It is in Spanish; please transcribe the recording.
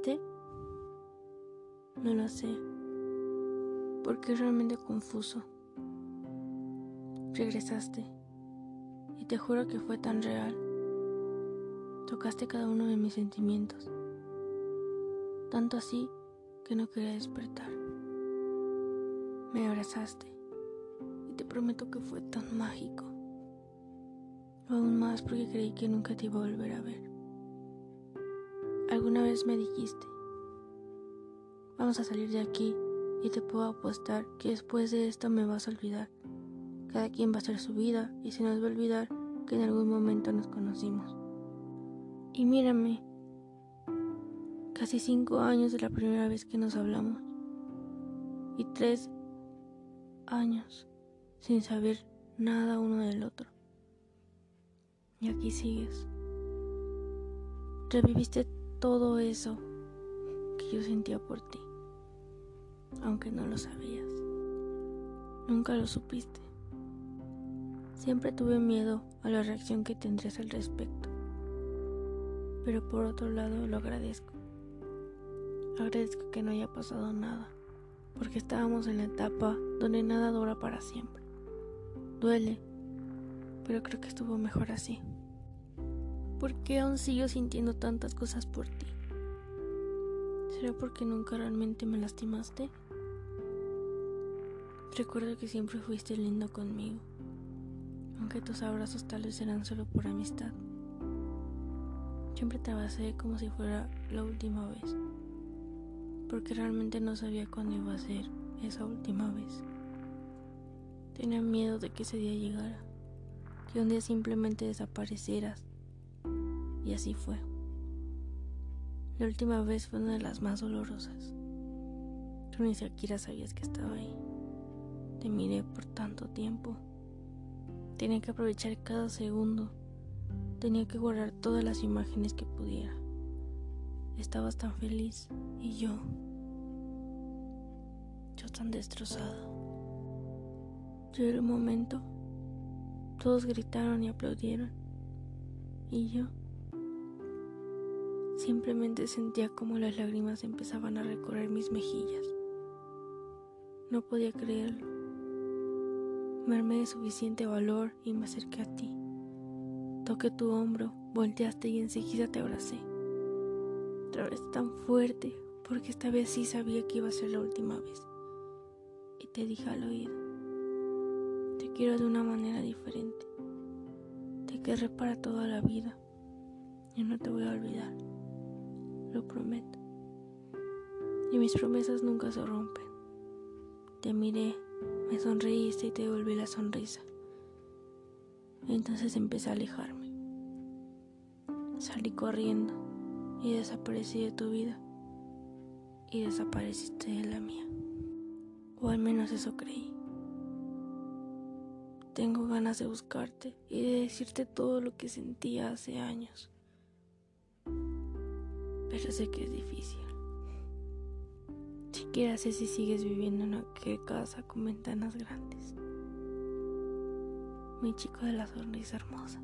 ¿Volviste? No lo sé, porque es realmente confuso. Regresaste, y te juro que fue tan real. Tocaste cada uno de mis sentimientos, tanto así que no quería despertar. Me abrazaste, y te prometo que fue tan mágico. Aún más porque creí que nunca te iba a volver a ver. Me dijiste, vamos a salir de aquí y te puedo apostar que después de esto me vas a olvidar. Cada quien va a hacer su vida y se nos va a olvidar que en algún momento nos conocimos. Y mírame, casi cinco años de la primera vez que nos hablamos y tres años sin saber nada uno del otro. Y aquí sigues. Reviviste todo eso que yo sentía por ti, aunque no lo sabías. Nunca lo supiste. Siempre tuve miedo a la reacción que tendrías al respecto. Pero por otro lado lo agradezco. Agradezco que no haya pasado nada, porque estábamos en la etapa donde nada dura para siempre. Duele, pero creo que estuvo mejor así. ¿Por qué aún sigo sintiendo tantas cosas por ti? ¿Será porque nunca realmente me lastimaste? Recuerdo que siempre fuiste lindo conmigo, aunque tus abrazos tal vez eran solo por amistad. Siempre te abrazé como si fuera la última vez, porque realmente no sabía cuándo iba a ser esa última vez. Tenía miedo de que ese día llegara, que un día simplemente desaparecieras y así fue. La última vez fue una de las más dolorosas. Tú ni siquiera sabías que estaba ahí. Te miré por tanto tiempo. Tenía que aprovechar cada segundo. Tenía que guardar todas las imágenes que pudiera. Estabas tan feliz y yo, yo tan destrozada. Llegó el momento. Todos gritaron y aplaudieron. Y yo Simplemente sentía como las lágrimas empezaban a recorrer mis mejillas. No podía creerlo. Me armé de suficiente valor y me acerqué a ti. Toqué tu hombro, volteaste y enseguida te abracé. Otra vez tan fuerte, porque esta vez sí sabía que iba a ser la última vez. Y te dije al oído, te quiero de una manera diferente. Te querré para toda la vida y no te voy a olvidar lo prometo. Y mis promesas nunca se rompen. Te miré, me sonreíste y te devolví la sonrisa. Entonces empecé a alejarme. Salí corriendo y desaparecí de tu vida y desapareciste de la mía. O al menos eso creí. Tengo ganas de buscarte y de decirte todo lo que sentía hace años pero sé que es difícil. Siquiera sé si sigues viviendo en aquella casa con ventanas grandes. Mi chico de la sonrisa hermosa.